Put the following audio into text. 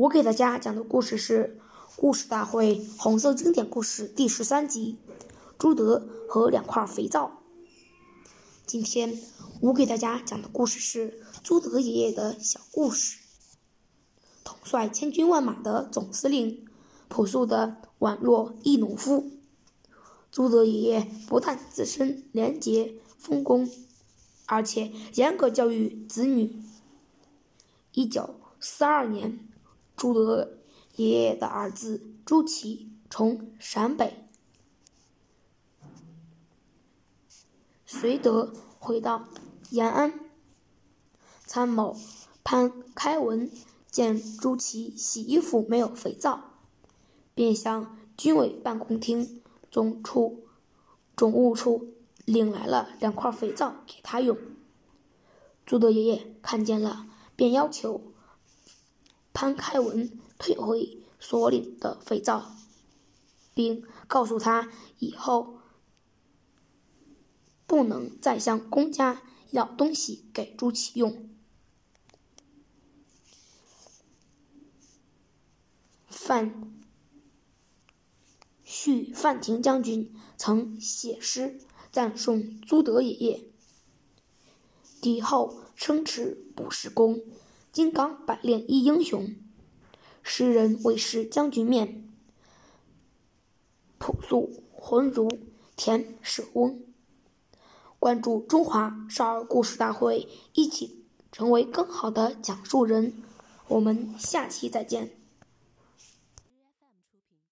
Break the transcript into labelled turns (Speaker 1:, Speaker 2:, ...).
Speaker 1: 我给大家讲的故事是《故事大会红色经典故事》第十三集《朱德和两块肥皂》。今天我给大家讲的故事是朱德爷爷的小故事。统帅千军万马的总司令，朴素的宛若一农夫。朱德爷爷不但自身廉洁丰功，而且严格教育子女。一九四二年。朱德爷爷的儿子朱祁从陕北绥德回到延安，参谋潘开文见朱祁洗衣服没有肥皂，便向军委办公厅总处总务处领来了两块肥皂给他用。朱德爷爷看见了，便要求。潘开文退回所领的肥皂，并告诉他以后不能再向公家要东西给朱祁用。范旭范廷将军曾写诗赞颂朱德爷爷：“敌后生耻不是功。”金刚百炼一英雄，诗人为是将军面，朴素浑如田舍翁。关注中华少儿故事大会，一起成为更好的讲述人。我们下期再见。